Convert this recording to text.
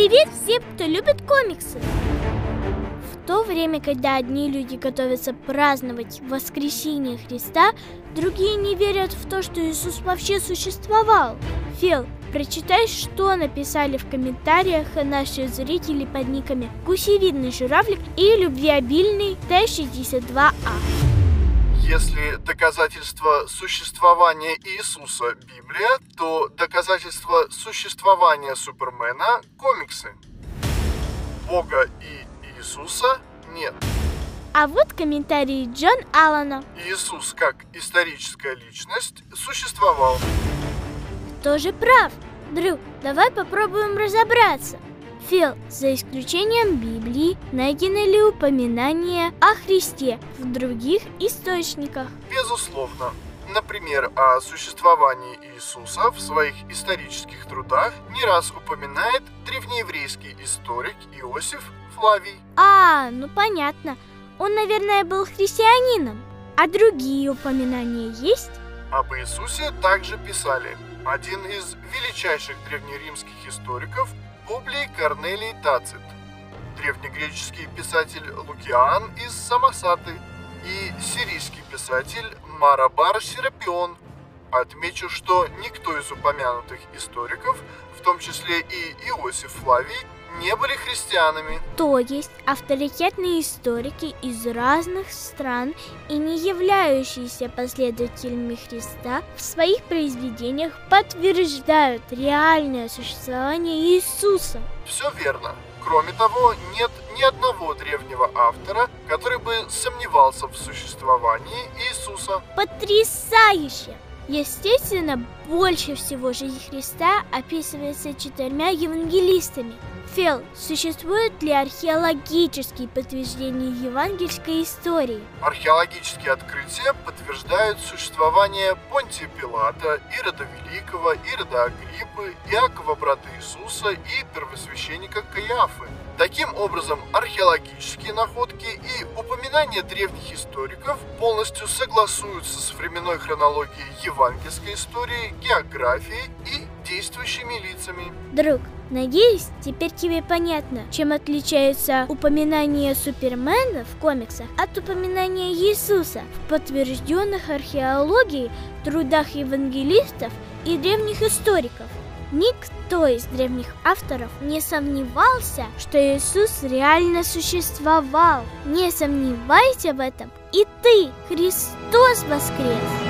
Привет всем, кто любит комиксы! В то время, когда одни люди готовятся праздновать воскресение Христа, другие не верят в то, что Иисус вообще существовал. Фил, прочитай, что написали в комментариях наши зрители под никами «Гусевидный журавлик» и «Любвеобильный Т-62А». Если доказательство существования Иисуса – Библия, то доказательство существования Супермена – комиксы. Бога и Иисуса нет. А вот комментарий Джон Аллана. Иисус как историческая личность существовал. Тоже прав. Дрю, давай попробуем разобраться. Фил, за исключением Библии, найдены ли упоминания о Христе в других источниках? Безусловно. Например, о существовании Иисуса в своих исторических трудах не раз упоминает древнееврейский историк Иосиф Флавий. А, ну понятно. Он, наверное, был христианином. А другие упоминания есть? Об Иисусе также писали. Один из величайших древнеримских историков Публий Корнелий Тацит, древнегреческий писатель Лукиан из Самосаты и сирийский писатель Марабар Серапион. Отмечу, что никто из упомянутых историков, в том числе и Иосиф Флавий, не были христианами. То есть авторитетные историки из разных стран и не являющиеся последователями Христа в своих произведениях подтверждают реальное существование Иисуса. Все верно. Кроме того, нет ни одного древнего автора, который бы сомневался в существовании Иисуса. Потрясающе! Естественно, больше всего жизнь Христа описывается четырьмя евангелистами – Фил, существуют ли археологические подтверждения евангельской истории? Археологические открытия подтверждают существование Понтия Пилата, Ирода Великого, Ирода Агриппы, Иакова брата Иисуса и первосвященника Каиафы. Таким образом, археологические находки и упоминания древних историков полностью согласуются с временной хронологией евангельской истории, географией и действующими лицами. Друг, надеюсь, теперь тебе понятно, чем отличаются упоминания Супермена в комиксах от упоминания Иисуса в подтвержденных археологией трудах евангелистов и древних историков. Никто из древних авторов не сомневался, что Иисус реально существовал. Не сомневайся в этом. И ты, Христос воскрес!